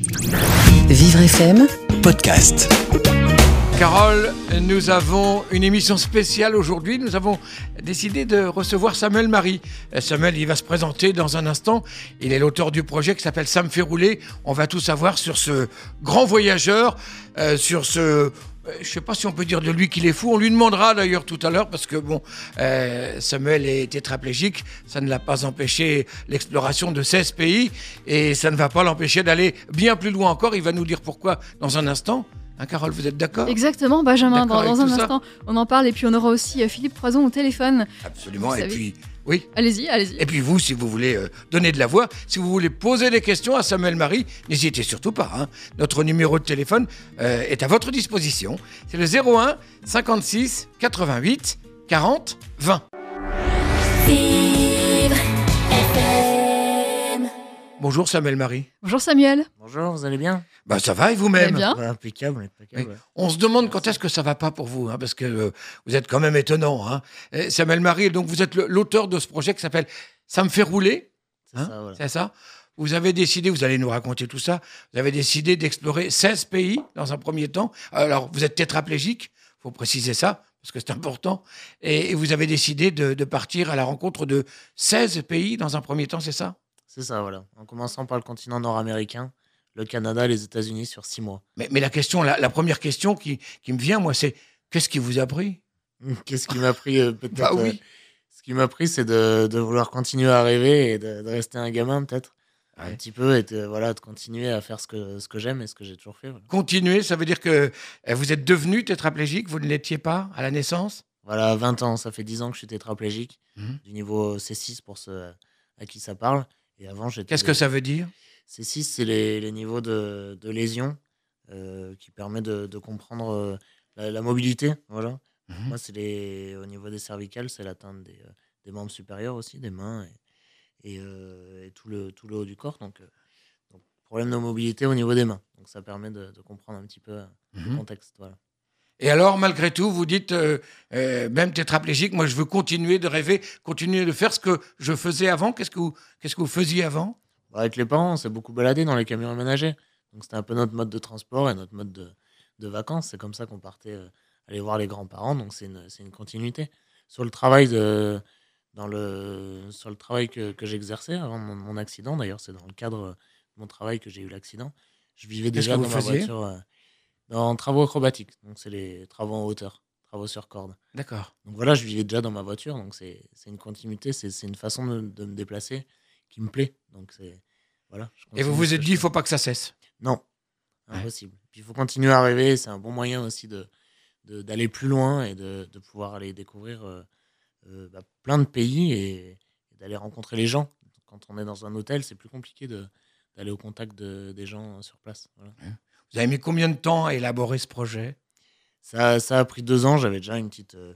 Vivre FM, podcast. Carole, nous avons une émission spéciale aujourd'hui. Nous avons décidé de recevoir Samuel Marie. Euh, Samuel, il va se présenter dans un instant. Il est l'auteur du projet qui s'appelle Ça me fait rouler. On va tout savoir sur ce grand voyageur, euh, sur ce je ne sais pas si on peut dire de lui qu'il est fou. On lui demandera d'ailleurs tout à l'heure parce que bon, euh, Samuel est tétraplégique. Ça ne l'a pas empêché l'exploration de 16 pays et ça ne va pas l'empêcher d'aller bien plus loin encore. Il va nous dire pourquoi dans un instant. Hein, Carole, vous êtes d'accord? Exactement, Benjamin. Dans, un instant, on en parle et puis on aura aussi euh, Philippe Croison au téléphone. Absolument. Et puis, oui. Allez-y, allez-y. Et puis vous, si vous voulez euh, donner de la voix, si vous voulez poser des questions à Samuel Marie, n'hésitez surtout pas. hein. Notre numéro de téléphone euh, est à votre disposition. C'est le 01 56 88 40 20. Bonjour Samuel Marie. Bonjour Samuel. Bonjour, vous allez bien? Bah ça va et vous-même? Bien? Impeccable, impeccable. Oui. On se demande quand est-ce que ça va pas pour vous, hein, parce que euh, vous êtes quand même étonnant. Hein. Samuel Marie, donc vous êtes l'auteur de ce projet qui s'appelle Ça me fait rouler. C'est Hein ça, voilà. C'est ça? Vous avez décidé, vous allez nous raconter tout ça, vous avez décidé d'explorer 16 pays dans un premier temps. Alors, vous êtes tétraplégique, il faut préciser ça, parce que c'est important. Et, et vous avez décidé de, de partir à la rencontre de 16 pays dans un premier temps, c'est ça? C'est ça, voilà. En commençant par le continent nord-américain, le Canada, les États-Unis sur six mois. mais, mais la question, la, la première question qui, qui me vient, moi, c'est qu'est-ce qui vous a pris? Qu'est-ce qui m'a pris euh, peut-être Bah oui. euh, Ce qui m'a pris, c'est de, de vouloir continuer à rêver et de, de rester un gamin, peut-être. Ouais. Un petit peu, et de, voilà, de continuer à faire ce que, ce que j'aime et ce que j'ai toujours fait. Voilà. Continuer, ça veut dire que euh, vous êtes devenu tétraplégique, vous ne l'étiez pas à la naissance? Voilà, 20 ans, ça fait 10 ans que je suis tétraplégique, Mhm. du niveau C6 pour ceux à qui ça parle. Et avant, j'étais. Qu'est-ce que ça veut dire? C6, c'est les, les niveaux de, de lésion euh, qui permet de, de comprendre euh, la, la mobilité. Voilà. Mhm. Moi, c'est les, au niveau des cervicales, c'est l'atteinte des, euh, des membres supérieurs aussi, des mains et, et, euh, et tout, le, tout le haut du corps. Donc, donc, problème de mobilité au niveau des mains. Donc, ça permet de, de comprendre un petit peu le Mhm. contexte. Voilà. Et alors, malgré tout, vous dites, euh, euh, même tétraplégique, moi je veux continuer de rêver, continuer de faire ce que je faisais avant. Qu'est-ce que vous, qu'est-ce que vous faisiez avant? Bah, avec les parents, on s'est beaucoup baladé dans les camions aménagés. Donc, c'était un peu notre mode de transport et notre mode de, de vacances. C'est comme ça qu'on partait euh, aller voir les grands-parents. Donc, c'est une, continuité. Sur le travail, de, dans le, sur le travail que, que j'exerçais avant mon, mon accident, d'ailleurs, c'est dans le cadre de mon travail que j'ai eu l'accident. Je vivais déjà dans ma voiture euh, dans travaux acrobatiques. Donc, c'est les travaux en hauteur, travaux sur corde. D'accord. Donc voilà, je vivais déjà dans ma voiture, donc c'est une continuité, c'est une façon de, de me déplacer qui me plaît. Donc c'est voilà. Et vous vous êtes dit, il faut pas que ça cesse. non, Ouais. impossible. Puis il faut continuer à rêver, c'est un bon moyen aussi de d'aller plus loin et de, de pouvoir aller découvrir euh, euh, bah, plein de pays et, et d'aller rencontrer les gens. Quand on est dans un hôtel, c'est plus compliqué de d'aller au contact de- des gens sur place. Voilà. Vous avez mis combien de temps à élaborer ce projet? Ça, ça a pris deux ans. J'avais déjà une petite, euh,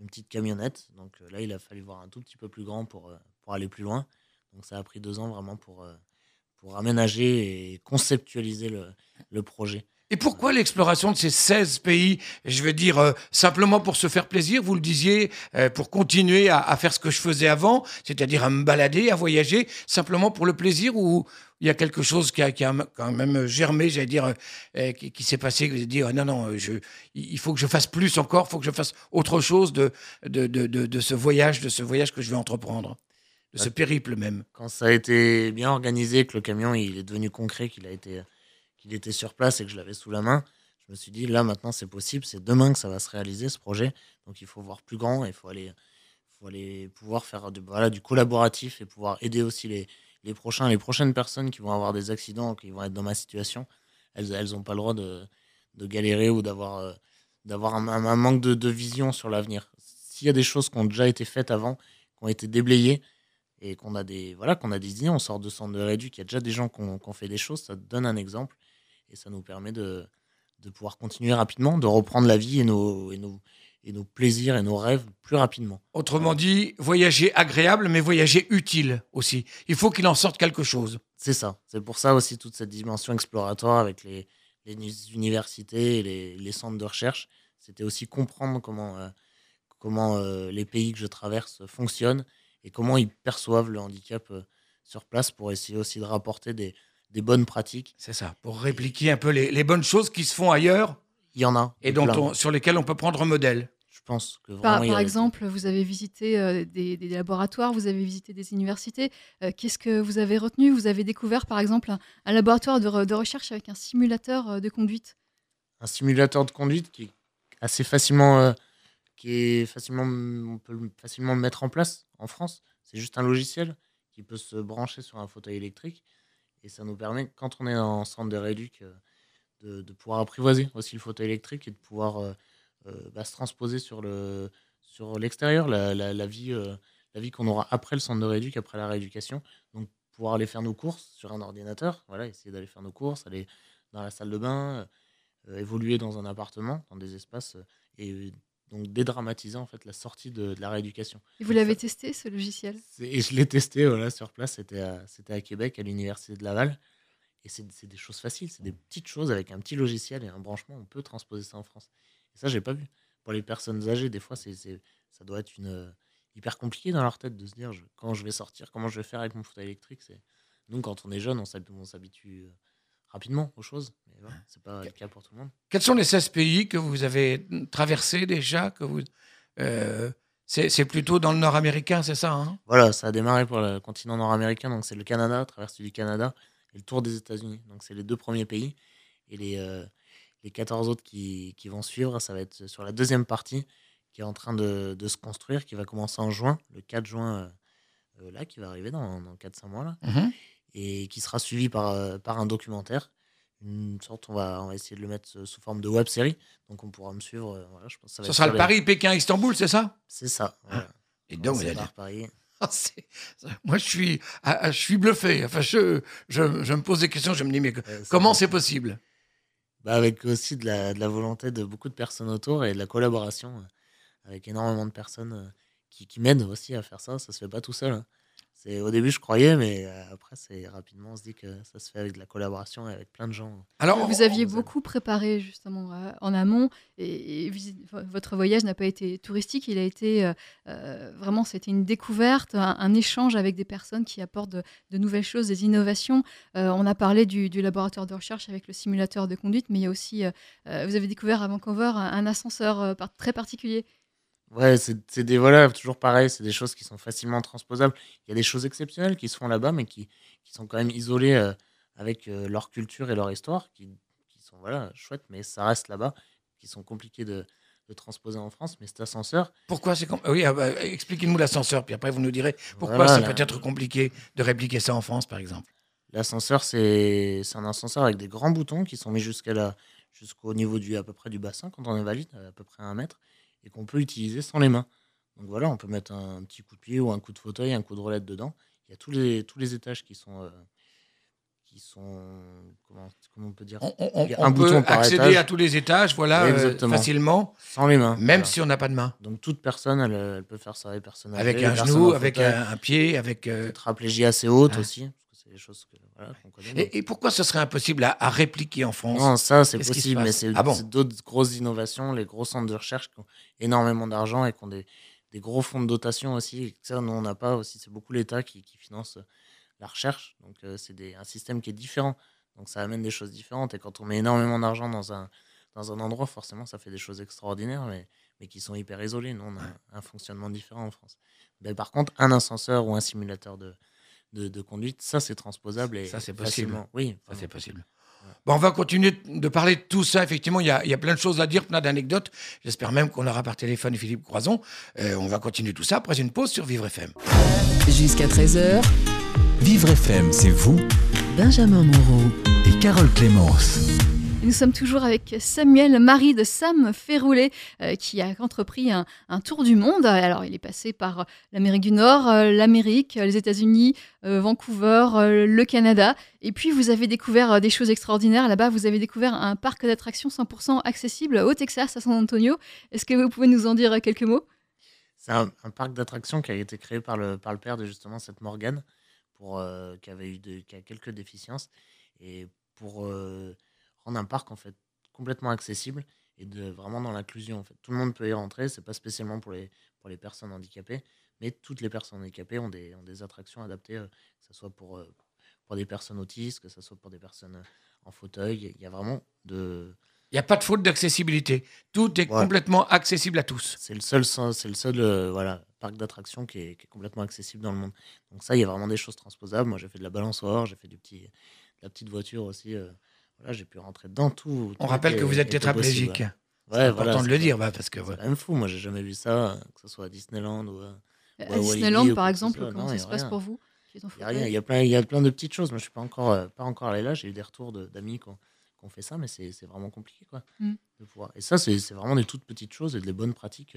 une petite camionnette. Donc euh, là, il a fallu voir un tout petit peu plus grand pour, euh, pour aller plus loin. Donc ça a pris deux ans vraiment pour, pour aménager et conceptualiser le, le projet. Et pourquoi l'exploration de ces 16 pays Je veux dire, euh, simplement pour se faire plaisir, vous le disiez, euh, pour continuer à, à faire ce que je faisais avant, c'est-à-dire à me balader, à voyager, simplement pour le plaisir ou il y a quelque chose qui a, qui a quand même germé, j'allais dire, euh, qui, qui s'est passé, que vous avez dit, Ah non, non, je, il faut que je fasse plus encore, il faut que je fasse autre chose de, de, de, de, de ce voyage, de ce voyage que je vais entreprendre, de ce Ouais. périple même. Quand ça a été bien organisé, que le camion il est devenu concret, qu'il a été, qu'il était sur place et que je l'avais sous la main, je me suis dit là maintenant c'est possible, c'est demain que ça va se réaliser ce projet. Donc il faut voir plus grand, il faut aller, faut aller pouvoir faire du, voilà, du collaboratif et pouvoir aider aussi les, les prochains, les prochaines personnes qui vont avoir des accidents, qui vont être dans ma situation. Elles, n'ont pas le droit de, de galérer ou d'avoir, euh, d'avoir un, manque de, de vision sur l'avenir. S'il y a des choses qui ont déjà été faites avant, qui ont été déblayées, et qu'on a des voilà qu'on a des idées, on sort de centre de réduit, qu'il y a déjà des gens qui ont, qui ont fait des choses, ça donne un exemple et ça nous permet de, de pouvoir continuer rapidement, de reprendre la vie et nos, et nos, et nos plaisirs et nos rêves plus rapidement. Autrement dit, voyager agréable, mais voyager utile aussi. Il faut qu'il en sorte quelque chose. C'est ça. C'est pour ça aussi toute cette dimension exploratoire avec les, les uni- universités et les, les centres de recherche. C'était aussi comprendre comment, euh, comment euh, les pays que je traverse fonctionnent et comment ils perçoivent le handicap euh, sur place pour essayer aussi de rapporter des, des bonnes pratiques. C'est ça, pour répliquer un peu les, les bonnes choses qui se font ailleurs Il y en a. et dont on- sur lesquelles on peut prendre modèle. Je pense que vraiment. Par, exemple, vous avez visité euh, des, des laboratoires, vous avez visité des universités. Euh, Qu'est-ce que vous avez retenu? Vous avez découvert, par exemple, un, un laboratoire de, re- de recherche avec un simulateur euh, de conduite? un simulateur de conduite qui est assez facilement, euh, qui est facilement, on peut le- facilement le mettre en place en France. C'est juste un logiciel qui peut se brancher sur un fauteuil électrique et ça nous permet, quand on est en centre de rééduc, euh, de, pouvoir apprivoiser aussi le fauteuil électrique et de pouvoir euh, euh, bah, se transposer sur le sur l'extérieur, la, la, vie, la vie qu'on aura après le centre de rééduc, après la rééducation. Donc pouvoir aller faire nos courses sur un ordinateur, voilà, essayer d'aller faire nos courses, aller dans la salle de bain, évoluer dans un appartement, dans des espaces, et donc dédramatiser en fait la sortie de, de la rééducation. Et vous l'avez testé, ce logiciel? Et je l'ai testé voilà, sur place, c'était à, c'était à Québec, à l'université de Laval. Et c'est c'est des choses faciles, c'est des petites choses avec un petit logiciel et un branchement, on peut transposer ça en France. Et ça, j'ai pas vu. Pour les personnes âgées, des fois, c'est c'est- ça doit être une, euh, hyper compliqué dans leur tête de se dire je- quand je vais sortir, comment je vais faire avec mon fauteuil électrique. c'est- Nous, quand on est jeune, on s'hab- on s'habitue euh, rapidement aux choses, mais voilà, c'est pas le cas pour tout le monde. Quels sont les 16 pays que vous avez traversés déjà que vous, euh, c'est, plutôt dans le nord américain, c'est ça hein? Voilà, ça a démarré pour le continent nord-américain, donc c'est le Canada, traversée du Canada, et le tour des États-Unis. Donc c'est les deux premiers pays. Et les, euh, les 14 autres qui, qui vont suivre, ça va être sur la deuxième partie qui est en train de, de se construire, qui va commencer en juin, le 4 juin, euh, euh, là, qui va arriver dans, dans 4-5 mois, là, Mhm. Et qui sera suivi par, euh, par un documentaire. Une sorte, on va, on va essayer de le mettre sous sous forme de web série, donc on pourra me suivre. euh, voilà, je pense que ça va Ça sera le Paris, Pékin, Istanbul, c'est ça? C'est ça. Voilà. Et donc, C'est vous allez- par Paris. Ah, moi, je suis, ah, ah, je suis bluffé. Enfin, je, je, je me pose des questions. Je me dis, mais Euh, comment c'est possible? Bah, avec aussi de la, de la volonté de beaucoup de personnes autour et de la collaboration euh, avec énormément de personnes euh, qui, qui m'aident aussi à faire ça. Ça se fait pas tout seul. hein. C'est au début je croyais, mais euh, après c'est rapidement on se dit que ça se fait avec de la collaboration et avec plein de gens. Alors, Vous aviez beaucoup préparé justement euh, en amont et, votre voyage n'a pas été touristique, il a été euh, vraiment c'était une découverte, un, un échange avec des personnes qui apportent de, de nouvelles choses, des innovations. Euh, on a parlé du, du laboratoire de recherche avec le simulateur de conduite, mais il y a aussi, vous avez découvert à Vancouver un, un ascenseur euh, par- très particulier. Ouais, c'est des voilà, toujours pareil, c'est des choses qui sont facilement transposables. Il y a des choses exceptionnelles qui se font là-bas, mais qui, qui sont quand même isolées euh, avec euh, leur culture et leur histoire, qui, qui sont voilà chouettes, mais ça reste là-bas, qui sont compliquées de, de transposer en France. Mais cet ascenseur, pourquoi c'est Oui, ah bah, expliquez-nous l'ascenseur, puis après vous nous direz pourquoi Voilà, c'est peut-être compliqué de répliquer ça en France, par exemple. L'ascenseur, c'est c'est un ascenseur avec des grands boutons qui sont mis jusqu'à la, jusqu'au niveau du, à peu près du bassin quand on est valide, à peu près un mètre, et qu'on peut utiliser sans les mains. Donc voilà, on peut mettre un petit coup de pied ou un coup de fauteuil, un coup de roulette dedans. Il y a tous les, tous les étages qui sont, euh, qui sont comment, comment on peut dire, On, on- Il y a on un peut par accéder étage. à tous les étages, voilà, euh, facilement, sans les mains. même Voilà. si on n'a pas de main. Donc toute personne, elle, elle peut faire ça, les personnes Avec un genou, en avec un, un pied, avec. euh, tétraplégie assez haute Ah. aussi, c'est des choses que, voilà, qu'on connaît. Et, et pourquoi ce serait impossible à, à répliquer en France? Non, ça c'est Qu'est-ce possible, mais c'est Ah bon? c'est d'autres grosses innovations, les gros centres de recherche qui ont énormément d'argent et qui ont des, des gros fonds de dotation aussi. Ça, nous, on n'a pas aussi, c'est beaucoup l'État qui, qui finance euh, la recherche. Donc, euh, c'est des- un système qui est différent. Donc, ça amène des choses différentes. Et quand on met énormément d'argent dans un, dans un endroit, forcément, ça fait des choses extraordinaires, mais, mais qui sont hyper isolées. Nous, on a un, un fonctionnement différent en France. Mais par contre, un ascenseur ou un simulateur de, de, de conduite, ça, c'est transposable. Et Ça, c'est possible. facilement. Oui, Ça, c'est possible. Bon, on va continuer de parler de tout ça. Effectivement, il y a, il y a plein de choses à dire, plein d'anecdotes. J'espère même qu'on aura par téléphone Philippe Croison. Euh, on va continuer tout ça après une pause sur Vivre FM. Jusqu'à 13h, Vivre FM, c'est vous Benjamin Moreau. et Carole Clémence. Nous sommes toujours avec Samuel, mari de Sam Ferroulet, euh, qui a entrepris un, tour du monde. Alors, il est passé par l'Amérique du Nord, euh, l'Amérique, les États-Unis, euh, Vancouver, euh, le Canada. Et puis, vous avez découvert euh, des choses extraordinaires. Là-bas, vous avez découvert un parc d'attractions 100% accessible au Texas, à San Antonio. Est-ce que vous pouvez nous en dire quelques mots? C'est un, parc d'attractions qui a été créé par le, par le père de justement cette Morgane, pour, euh, qui avait eu qui a quelques déficiences, et pour euh, rendre un parc en fait complètement accessible et de vraiment dans l'inclusion. En fait, tout le monde peut y rentrer. C'est pas spécialement pour les pour les personnes handicapées, mais toutes les personnes handicapées ont des ont des attractions adaptées, euh, que ce soit pour euh, pour des personnes autistes, que ce soit pour des personnes euh, en fauteuil. Il y a vraiment de. Il n'y a pas de faute d'accessibilité. Tout est Ouais. complètement accessible à tous. C'est le seul, c'est le seul euh, voilà, parc d'attractions qui est, qui est complètement accessible dans le monde. Donc ça, il y a vraiment des choses transposables. Moi, j'ai fait de la balançoire, j'ai fait du petit, de la petite voiture aussi. euh, voilà, j'ai pu rentrer dedans tout. On tout rappelle que vous êtes tétraplégique. C'est Ouais, important voilà, de c'est le dire, bah, parce que C'est ouais. quand même fou. Moi, j'ai jamais vu ça, euh, que ce soit à Disneyland ou. euh, À Ouais, Walibi Disneyland, ou par exemple, comment Non, ça se passe pour vous? Il y a rien. fauteuil Il y a plein, il y a plein de petites choses. Moi, je suis pas encore, euh, pas encore allé là. J'ai eu des retours de- d'amis qui ont, qui ont fait ça, mais c'est c'est vraiment compliqué, quoi. Mm. De pouvoir. Et ça, c'est c'est vraiment des toutes petites choses et des bonnes pratiques.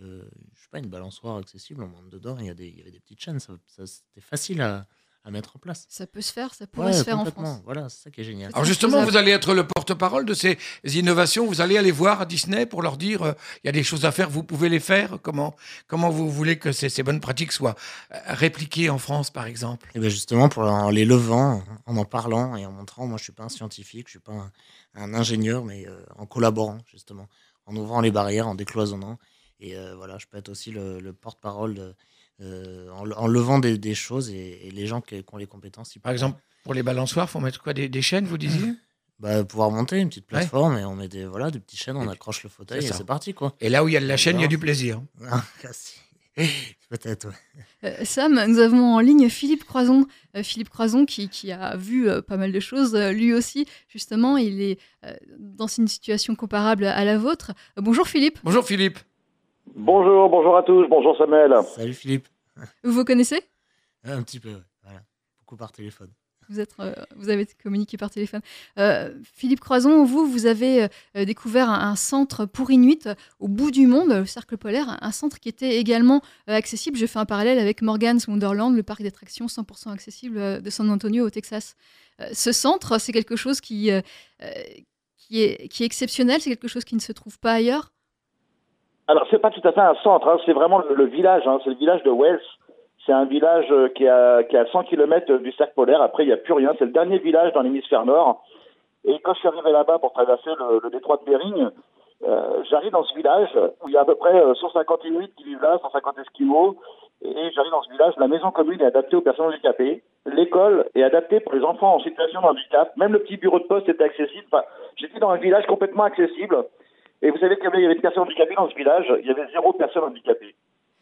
Euh, je sais pas, une balançoire accessible, on monte dedans. Il y a des, il y avait des petites chaînes. Ça, ça, C'était facile à, à mettre en place. Ça peut se faire, ça pourrait Ouais, se faire en. France. Voilà, c'est ça qui est génial. Alors justement, vous allez être le porte-parole de ces innovations. Vous allez aller voir à Disney pour leur dire euh, il y a des choses à faire, vous pouvez les faire. Comment, comment vous voulez que ces, ces bonnes pratiques soient euh, répliquées en France, par exemple? Et bien justement, pour en les levant, en en parlant et en montrant, moi je suis pas un scientifique, je suis pas un, un ingénieur, mais euh, en collaborant justement, en ouvrant les barrières, en décloisonnant. Et euh, voilà, je peux être aussi le, le porte-parole de- euh, en, en levant des, des choses et, et les gens qui, qui ont les compétences. Par exemple, pour les balançoires, faut mettre quoi des, des chaînes, vous disiez? Bah, pouvoir monter une petite Ouais. plateforme et on met des, voilà, des petites chaînes, on accroche le fauteuil et ça. c'est parti quoi. Et là où il y a de la chaîne, il y a du plaisir. Ah, si. Peut-être, ouais. Euh, Sam, nous avons en ligne Philippe Croison. Euh, Philippe Croison qui, qui a vu euh, pas mal de choses. euh, lui aussi, justement, il est euh, dans une situation comparable à la vôtre. Euh, bonjour Philippe, Bonjour Philippe. Bonjour, bonjour à tous, bonjour Samuel. Salut Philippe. Vous vous connaissez Un petit peu, ouais, voilà. Beaucoup par téléphone. vous, êtes, euh, vous avez communiqué par téléphone. Euh, Philippe Croison, vous, vous avez euh, découvert un, un centre pour Inuit au bout du monde, le Cercle Polaire, un centre qui était également accessible. Je fais un parallèle avec Morgan's Wonderland, le parc d'attractions 100% accessible de San Antonio au Texas. Ce centre, c'est quelque chose qui, qui, est, qui est exceptionnel, c'est quelque chose qui ne se trouve pas ailleurs. Alors, c'est pas tout à fait un centre, hein, c'est vraiment le, village, hein, c'est le village de Wells. C'est un village euh, qui est à, qui est à 100 km du cercle polaire. Après, il n'y a plus rien. C'est le dernier village dans l'hémisphère nord. Et quand je suis arrivé là-bas pour traverser le, détroit de Bering, euh, j'arrive dans ce village où il y a à peu près euh, 150 Inuits qui vivent là, 150 Esquimaux. Et j'arrive dans ce village, la maison commune est adaptée aux personnes handicapées. L'école est adaptée pour les enfants en situation de. Même le petit bureau de poste était accessible. Enfin, j'étais dans un village complètement accessible. Et vous savez qu'il y avait des personnes handicapées dans ce village, il y avait zéro personne handicapée.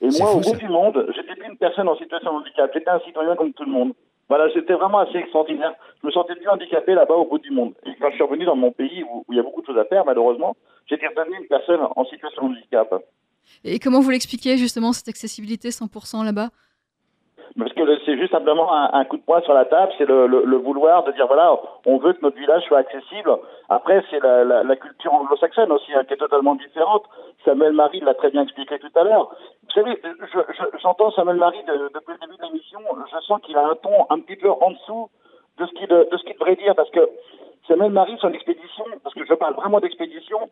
Et moi, fou, au bout ça. du monde, j'étais plus une personne en situation de handicap, j'étais un citoyen comme tout le monde. Voilà, c'était vraiment assez extraordinaire. Je me sentais plus handicapé là-bas au bout du monde. Et quand je suis revenu dans mon pays où, où il y a beaucoup de choses à faire, malheureusement, j'étais redevenu une personne en situation de handicap. Et comment vous l'expliquez justement cette accessibilité 100% là-bas? Parce que c'est juste simplement un, un coup de poing sur la table, c'est le, le- le vouloir de dire voilà, on veut que notre village soit accessible. Après, c'est la, la- la culture anglo-saxonne aussi hein, qui est totalement différente. Samuel Marie l'a très bien expliqué tout à l'heure. Vous savez, je- je- j'entends Samuel Marie de- depuis le début de l'émission, je sens qu'il a un ton un petit peu en dessous de ce qu'il de, de ce qu'il devrait dire parce que Samuel Marie, son expédition, parce que je parle vraiment d'expédition,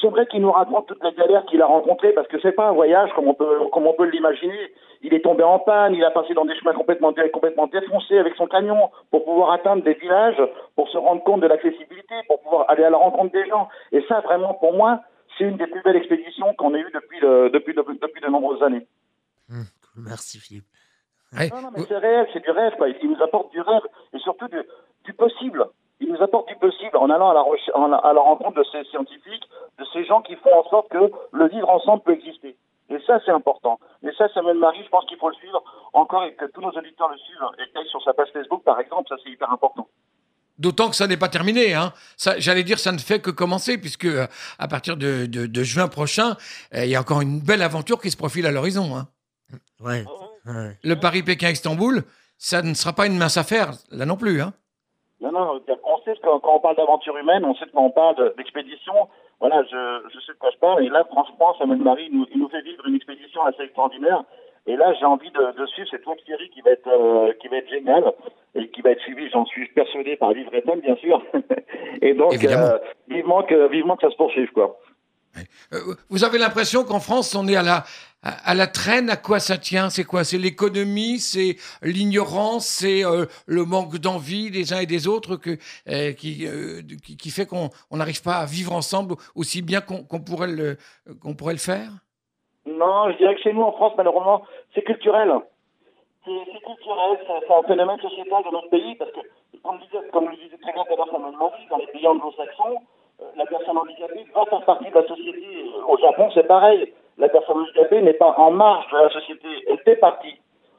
j'aimerais qu'il nous raconte toutes les galères qu'il a rencontrées parce que c'est pas un voyage comme on peut comme on peut l'imaginer. Il est tombé en panne, il a passé dans des chemins complètement complètement défoncés avec son camion pour pouvoir atteindre des villages, pour se rendre compte de l'accessibilité, pour pouvoir aller à la rencontre des gens. Et ça, vraiment, pour moi, c'est une des plus belles expéditions qu'on ait eues depuis depuis depuis, de nombreuses années. Hum, merci Philippe. Ouais. Non, non, mais c'est réel, c'est du rêve, quoi. Il nous apporte du rêve et surtout du, du possible. Il nous apporte du possible en allant à la, reche- en- à la rencontre de ces scientifiques, de ces gens qui font en sorte que le vivre ensemble peut exister. Et ça, c'est important. Et ça, Samuel Marie, je pense qu'il faut le suivre encore et que tous nos auditeurs le suivent et qu'ils aillent sur sa page Facebook, par exemple. Ça, c'est hyper important. D'autant que ça n'est pas terminé. Hein. J'allais dire, ça ne fait que commencer, puisque euh, à partir de, de- de juin prochain, euh, il y a encore une belle aventure qui se profile à l'horizon. hein. Ouais, ouais. Le Paris-Pékin-Istanbul, ça ne sera pas une mince affaire, là non plus. Hein. Non, non, on sait que quand on parle d'aventure humaine, on sait que quand on parle de- d'expédition, voilà, je, je sais de quoi je parle. Et là, franchement, Samuel Marie nous, il nous fait vivre une expédition assez extraordinaire. Et là, j'ai envie de, de suivre cette web série qui va être euh, qui va être géniale et qui va être suivie, j'en suis persuadé, par Vivre FM, bien sûr. et donc, euh, vivement que vivement que ça se poursuive, quoi. Euh, vous avez l'impression qu'en France, on est à la, à, la traîne. À quoi ça tient? C'est quoi? C'est l'économie? C'est l'ignorance? C'est euh, le manque d'envie des uns et des autres que, euh, qui, euh, qui, fait qu'on on n'arrive pas à vivre ensemble aussi bien qu'on qu'on pourrait, le, qu'on pourrait le faire? Non, je dirais que chez nous en France, malheureusement, c'est culturel. c'est culturel, c'est un phénomène sociétal dans notre pays, parce que, comme, disait, comme le disait très bien tout à dans les pays anglo-saxons, la personne handicapée va faire partie de la société. Au Japon, c'est pareil. La personne handicapée n'est pas en marge de la société, elle fait partie.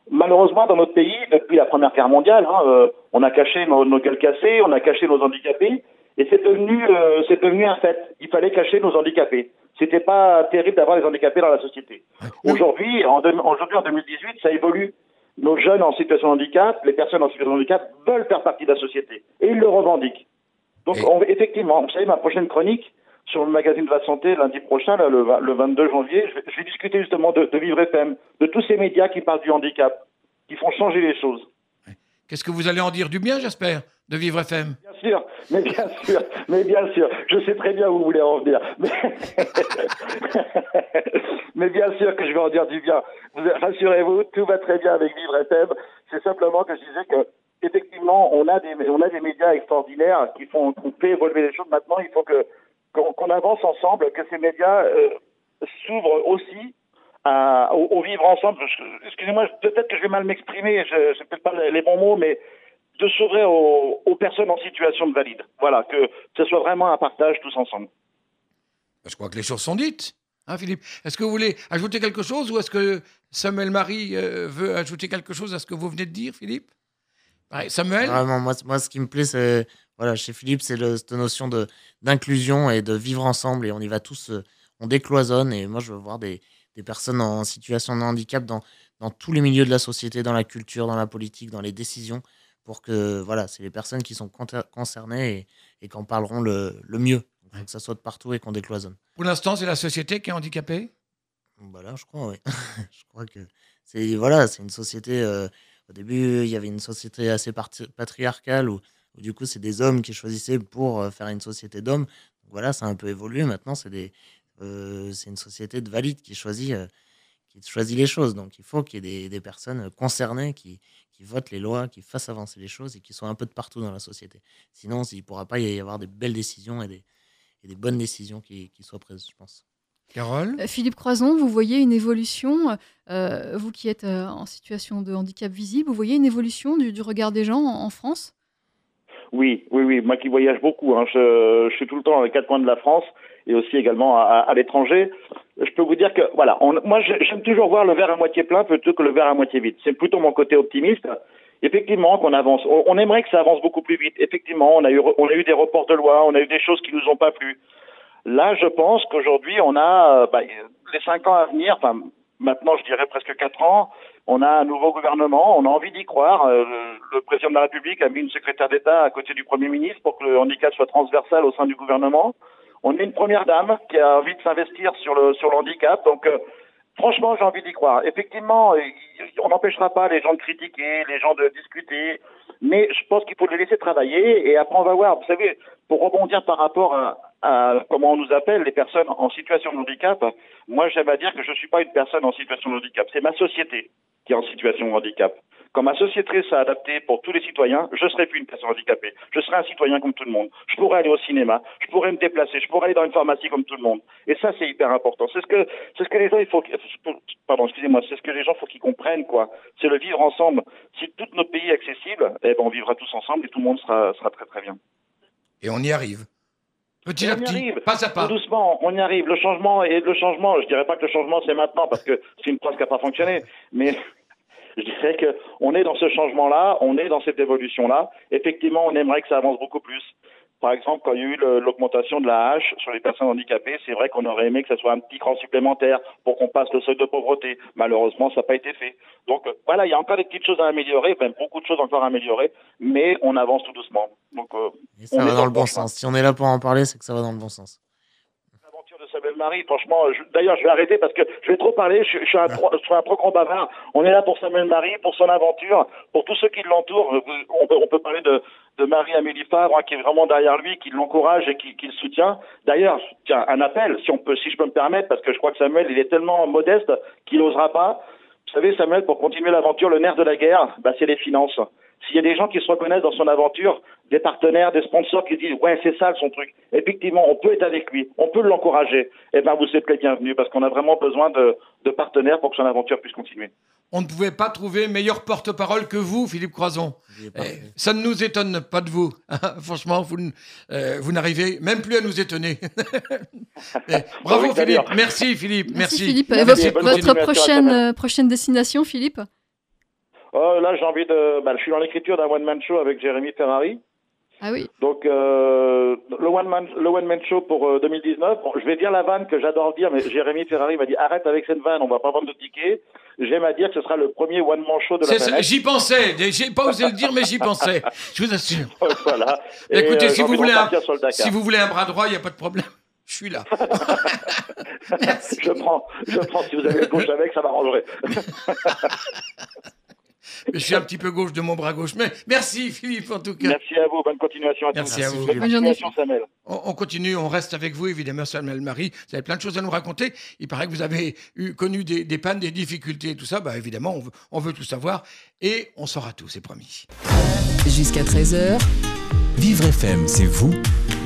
Malheureusement, dans notre pays, depuis la Première Guerre mondiale, hein, euh, on a caché nos, nos gueules cassées, on a caché nos handicapés, et c'est devenu, euh, c'est devenu un fait. Il fallait cacher nos handicapés. C'était pas terrible d'avoir des handicapés dans la société. Aujourd'hui, en, aujourd'hui en 2018, ça évolue. Nos jeunes en situation de handicap, les personnes en situation de handicap veulent faire partie de la société et ils le revendiquent. Donc, on, effectivement, vous savez, ma prochaine chronique sur le magazine de la santé lundi prochain, là, le, le 22 janvier, je vais, je vais discuter justement de, de Vivre FM, de tous ces médias qui parlent du handicap, qui font changer les choses. Qu'est-ce que vous allez en dire du bien, j'espère, de Vivre FM Bien sûr, mais bien sûr, mais bien sûr. Je sais très bien où vous voulez en venir. Mais, mais bien sûr que je vais en dire du bien. Vous- Rassurez-vous, tout va très bien avec Vivre FM. C'est simplement que je disais que effectivement, on a des on a des médias extraordinaires qui font qui fait évoluer les choses. Maintenant, il faut que qu'on avance ensemble, que ces médias euh, s'ouvrent aussi à- au, au vivre ensemble. Excusez-moi, peut-être que je vais mal m'exprimer, je sais peut-être pas les, bons mots, mais de s'ouvrir aux, aux personnes en situation de valide. Voilà, que ce soit vraiment un partage tous ensemble. Je crois que les choses sont dites. Hein, Philippe Est-ce que vous voulez ajouter quelque chose ou est-ce que Samuel Marie euh, veut ajouter quelque chose à ce que vous venez de dire, Philippe? Ouais, Samuel? Vraiment, moi, moi, ce qui me plaît, c'est voilà, chez Philippe, c'est cette notion de d'inclusion et de vivre ensemble. Et on y va tous, euh, on décloisonne. Et moi, je veux voir des, des personnes en situation de handicap dans, dans tous les milieux de la société, dans la culture, dans la politique, dans les décisions, pour que voilà, c'est les personnes qui sont concernées et, et qui en parleront le, le mieux. Que ça soit de partout et qu'on décloisonne. Pour l'instant, c'est la société qui est handicapée? Voilà, je crois, oui. je crois que c'est voilà, une société. euh, au début, il y avait une société assez patriarcale où, où du coup, c'est des hommes qui choisissaient pour euh, faire une société d'hommes. Donc Voilà, ça a un peu évolué. Maintenant, c'est des, euh, c'est une société de valides qui choisit, euh, qui choisit les choses. Donc, il faut qu'il y ait des, des personnes concernées qui, qui votent les lois, qui fassent avancer les choses et qui soient un peu de partout dans la société. Sinon, il ne pourra pas y avoir des belles décisions et des, et des bonnes décisions qui, qui soient prises, je pense. Carole? Philippe Croison, vous voyez une évolution, euh, vous qui êtes euh, en situation de handicap visible, vous voyez une évolution du, du regard des gens en, en France? Oui, oui, oui. Moi qui voyage beaucoup, hein, je, je suis tout le temps dans les quatre coins de la France et aussi également à, à l'étranger. Je peux vous dire que, voilà, on, moi j'aime toujours voir le verre à moitié plein plutôt que le verre à moitié vide. C'est plutôt mon côté optimiste. Effectivement, qu'on avance. On, on aimerait que ça avance beaucoup plus vite. Effectivement, on a eu, on a eu des reports de loi, on a eu des choses qui nous ont pas plu. Là, je pense qu'aujourd'hui, on a euh, bah, les cinq ans à venir. Enfin, maintenant, je dirais presque quatre ans. On a un nouveau gouvernement. On a envie d'y croire. Euh, le président de la République a mis une secrétaire d'État à côté du Premier ministre pour que le handicap soit transversal au sein du gouvernement. On a une première dame qui a envie de s'investir sur le sur handicap. Donc, euh, franchement, j'ai envie d'y croire. Effectivement, il- on n'empêchera pas les gens de critiquer, les gens de discuter, mais je pense qu'il faut les laisser travailler et après on va voir. Vous savez, pour rebondir par rapport à, comment on nous appelle les personnes en situation de handicap, moi j'aime à dire que je ne suis pas une personne en situation de handicap, c'est ma société qui est en situation de handicap. Quand ma société s'est adaptée pour tous les citoyens, je ne serai plus une personne handicapée. Je serai un citoyen comme tout le monde. Je pourrais aller au cinéma, je pourrais me déplacer, je pourrais aller dans une pharmacie comme tout le monde. Et ça, c'est hyper important. C'est ce que, c'est ce que les gens, il faut, pardon, excusez-moi, c'est ce que les gens, faut qu'ils comprennent, quoi. C'est le vivre ensemble. Si tout notre pays est accessible, eh ben, on vivra tous ensemble et tout le monde sera, sera très très bien. Et on y arrive. Petit Et à petit, arrive. pas à pas. Tout doucement, on y arrive. Le changement et le changement, je dirais pas que le changement c'est maintenant parce que c'est une phrase qui n'a pas fonctionné, mais je dirais que on est dans ce changement-là, on est dans cette évolution-là. Effectivement, on aimerait que ça avance beaucoup plus. Par exemple, quand il y a eu l'augmentation de la hache sur les personnes handicapées, c'est vrai qu'on aurait aimé que ça soit un petit cran supplémentaire pour qu'on passe le seuil de pauvreté. Malheureusement, ça n'a pas été fait. Donc euh, voilà, il y a encore des petites choses à améliorer, enfin beaucoup de choses encore à améliorer, mais on avance tout doucement. Donc euh, Et ça On va dans le bon sens. Si on est là pour en parler, c'est que ça va dans le bon sens. l'aventure de Samuel Marie, franchement, d'ailleurs, je vais arrêter parce que je vais trop parler, je, je suis un trop, je suis un trop grand bavard. On est là pour Samuel Marie, pour son aventure, pour tous ceux qui l'entourent. On peut, on peut parler de, de Marie-Amélie Favre, hein, qui est vraiment derrière lui, qui l'encourage et qui, qui le soutient. D'ailleurs, tiens, un appel, si on peut, si je peux me permettre, parce que je crois que Samuel, il est tellement modeste qu'il n'osera pas. Vous savez, Samuel, pour continuer l'aventure, le nerf de la guerre, bah, c'est les finances. S'il y a des gens qui se reconnaissent dans son aventure, des partenaires, des sponsors qui disent ouais c'est ça son truc. Effectivement, on peut être avec lui, on peut l'encourager. Eh ben vous êtes les bienvenus parce qu'on a vraiment besoin de, de partenaires pour que son aventure puisse continuer. On ne pouvait pas trouver meilleur porte-parole que vous, Philippe Croison. Eh, ça ne nous étonne pas de vous. Franchement, vous, n- euh, vous n'arrivez même plus à nous étonner. Eh, bravo Oui, Philippe. Merci Philippe. Merci, Merci. Philippe. Et votre, prochaine, euh, prochaine destination, Philippe? Oh, là, j'ai envie de. Bah, je suis dans l'écriture d'un one man show avec Jérémy Ferrari. Ah oui. Donc euh, le one man le one man show pour euh, 2019. Bon, je vais dire la vanne que j'adore dire, mais Jérémy Ferrari m'a dit arrête avec cette vanne, on va pas vendre de tickets. J'aime à dire que ce sera le premier one man show de la planète. J'y pensais. J'ai pas osé le dire, mais j'y pensais. Je vous assure. voilà. Et, Écoutez, euh, si vous voulez un, si vous voulez bras droit, il n'y a pas de problème. Je suis là. Merci. Je prends, je prends. Si vous avez le gauche avec, ça m'arrangerait. Je suis un petit peu gauche de mon bras gauche. Mais merci Philippe en tout cas. Merci à vous. Bonne continuation à Merci tous. à vous. Bonne continuation, Samuel. On, on continue, on reste avec vous évidemment, Samuel Marie. Vous avez plein de choses à nous raconter. Il paraît que vous avez eu, connu des, des pannes, des difficultés et tout ça. Bah évidemment, on veut, on veut tout savoir et on saura tout, c'est promis. Jusqu'à 13h, Vivre FM, c'est vous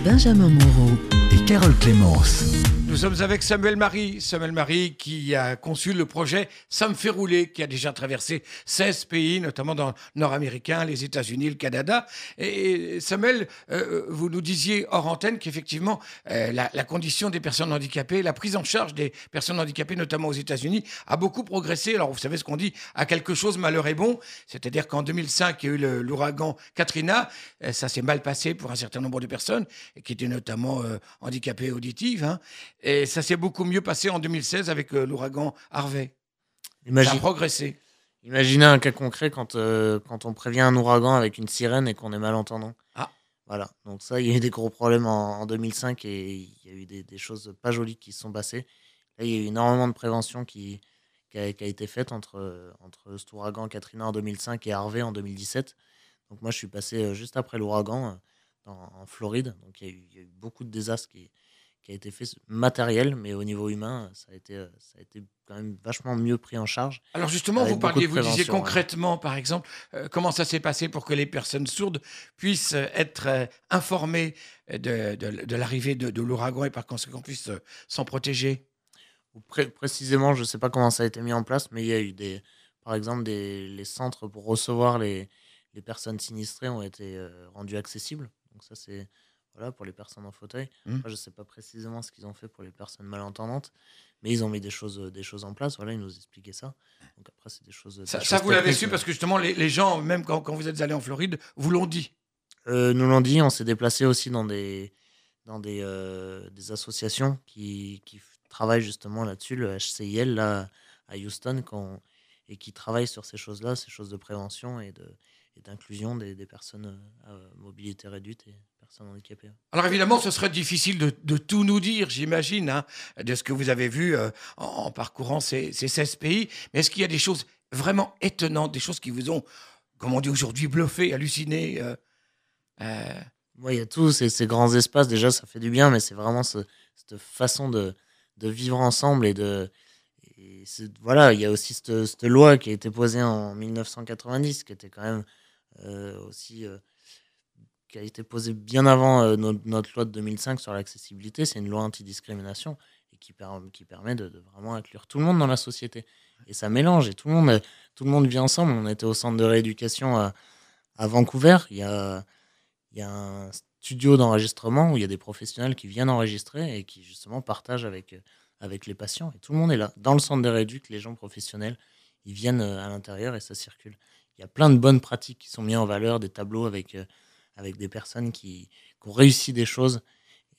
Benjamin Moreau. et Carole Clémence. Nous sommes avec Samuel Marie. Samuel Marie qui a conçu le projet Ça me fait rouler, qui a déjà traversé 16 pays, notamment dans nord-américain, les États-Unis, le Canada. Et Samuel, euh, vous nous disiez hors antenne qu'effectivement, euh, la, condition des personnes handicapées, la prise en charge des personnes handicapées, notamment aux États-Unis, a beaucoup progressé. Alors, vous savez ce qu'on dit, à quelque chose, malheur est bon. C'est-à-dire qu'en 2005, il y a eu l'ouragan Katrina. Euh, Ça s'est mal passé pour un certain nombre de personnes, qui étaient notamment handicapées auditives. hein. Et ça s'est beaucoup mieux passé en 2016 avec euh, l'ouragan Harvey. Ça a Imagine- progressé. Imaginez un cas concret quand, euh, quand on prévient un ouragan avec une sirène et qu'on est malentendant. Ah. Voilà. Donc ça, il y a eu des gros problèmes en, en 2005 et il y a eu des, des choses pas jolies qui se sont passées. Là, il y a eu énormément de prévention qui, qui, a, qui a été faite entre, entre cet ouragan Katrina en 2005 et Harvey en 2017. Donc moi, je suis passé euh, juste après l'ouragan euh, en Floride. Donc il y, a eu, il y a eu beaucoup de désastres qui, qui a été fait matériel, mais au niveau humain, ça a été, euh, ça a été quand même vachement mieux pris en charge. Alors justement, vous parliez, vous disiez ouais. concrètement, par exemple, euh, comment ça s'est passé pour que les personnes sourdes puissent euh, être euh, informées de, de- l'arrivée de, de l'ouragan et par conséquent puissent euh, s'en protéger? Pré- précisément, je ne sais pas comment ça a été mis en place, mais il y a eu des, par exemple, des, les centres pour recevoir les, les personnes sinistrées ont été rendus accessibles. Donc ça, c'est voilà pour les personnes en fauteuil. Après, je ne sais pas précisément ce qu'ils ont fait pour les personnes malentendantes, mais ils ont mis des choses, des choses en place. Voilà, ils nous expliquaient ça. Donc après, c'est des choses. Ça, des ça, choses vous l'avez su parce que justement, les, les gens, même quand, quand vous êtes allé en Floride, vous l'ont dit. Euh, nous l'ont dit, on s'est déplacé aussi dans des, dans des, euh, des associations qui, qui travaillent justement là-dessus, le HCIL là, à Houston, qu'on- et qui travaillent sur ces choses-là, ces choses de prévention et de et d'inclusion des, des personnes euh, à mobilité réduite et personnes handicapées. Alors évidemment, ce serait difficile de, de tout nous dire, j'imagine, hein, de ce que vous avez vu euh, en, en parcourant ces, ces 16 pays. Mais est-ce qu'il y a des choses vraiment étonnantes, des choses qui vous ont, comme on dit aujourd'hui, bluffé, halluciné euh, euh, Moi, il y a tous ces, ces grands espaces, déjà, ça fait du bien, mais c'est vraiment ce- cette façon de, de vivre ensemble et de. et voilà, il y a aussi cette, cette loi qui a été posée en 1990, qui était quand même euh, aussi. euh, qui a été posée bien avant euh, notre, loi de 2005 sur l'accessibilité. C'est une loi antidiscrimination et qui, per- qui permet de, vraiment inclure tout le monde dans la société. Et ça mélange et tout le monde, euh, tout le monde vit ensemble. On était au centre de rééducation à, Vancouver. Il y a un studio d'enregistrement où il y a des professionnels qui viennent enregistrer et qui justement partagent avec, euh, les patients. Et tout le monde est là. Dans le centre de rééduc, les gens professionnels, ils viennent à l'intérieur et ça circule. Il y a plein de bonnes pratiques qui sont mises en valeur, des tableaux avec, avec des personnes qui, qui ont réussi des choses.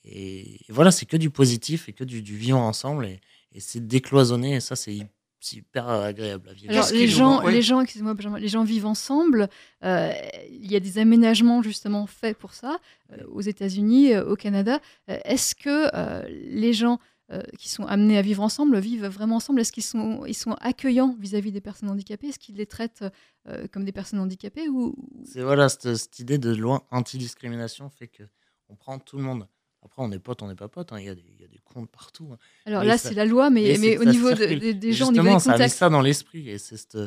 Et, et voilà, c'est que du positif et que du, du vivre ensemble. Et, et c'est décloisonné et ça, c'est c'est hyper agréable à vivre. Alors, les gens, Oui. les gens, excusez-moi, Benjamin, les gens vivent ensemble. euh, il y a des aménagements justement faits pour ça euh, aux États-Unis, euh, au Canada. Euh, Est-ce que euh, les gens euh, qui sont amenés à vivre ensemble vivent vraiment ensemble Est-ce qu'ils sont, ils sont accueillants vis-à-vis des personnes handicapées? Est-ce qu'ils les traitent euh, comme des personnes handicapées ou C'est voilà, cette, cette idée de loi anti-discrimination fait que on prend tout le monde. Après, on est potes, on n'est pas potes. hein. Il y, a des- il y a des comptes partout. hein. Alors Mais là, ça- c'est la loi, mais, mais au ça niveau de- des, gens, au niveau des ça a mis contacts. ça dans l'esprit. Et c'est cet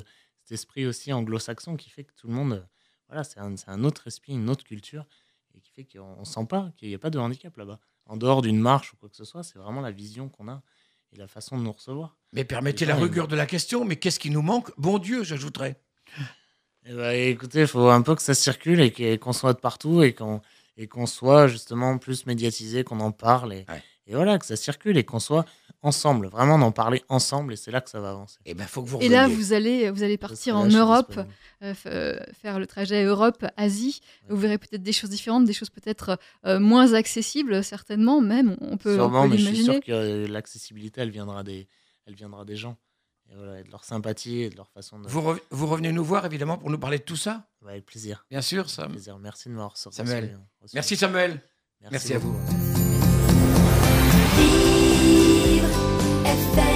esprit aussi anglo-saxon qui fait que tout le monde, voilà, c'est un, c'est un autre esprit, une autre culture, et qui fait qu'on ne sent pas qu'il n'y a pas de handicap là-bas. En dehors d'une marche ou quoi que ce soit, c'est vraiment la vision qu'on a et la façon de nous recevoir. Mais permettez la gens, ils- rigueur de la question, mais qu'est-ce qui nous manque? Bon Dieu, j'ajouterais. Eh ben, écoutez, il faut un peu que ça circule et qu'on soit de partout et qu'on soit justement plus médiatisé, qu'on en parle et, Ouais. Et voilà, que ça circule et qu'on soit ensemble, vraiment d'en parler ensemble et c'est là que ça va avancer. Eh ben, faut que vous Et là, vous allez, vous allez partir en Europe, euh, euh, faire le trajet Europe-Asie. Ouais. Vous verrez peut-être des choses différentes, des choses peut-être euh, moins accessibles, certainement, même. On peut, on Sûrement, peut mais je suis sûr que euh, l'accessibilité, elle viendra des, elle viendra des gens. Et voilà, et de leur sympathie et de leur façon de. Vous, re- vous revenez nous voir, évidemment, pour nous parler de tout ça? Ouais, avec plaisir. Bien sûr, Avec Sam. plaisir. Merci de m'avoir reçu. Samuel. Merci, Samuel. Merci à vous. if they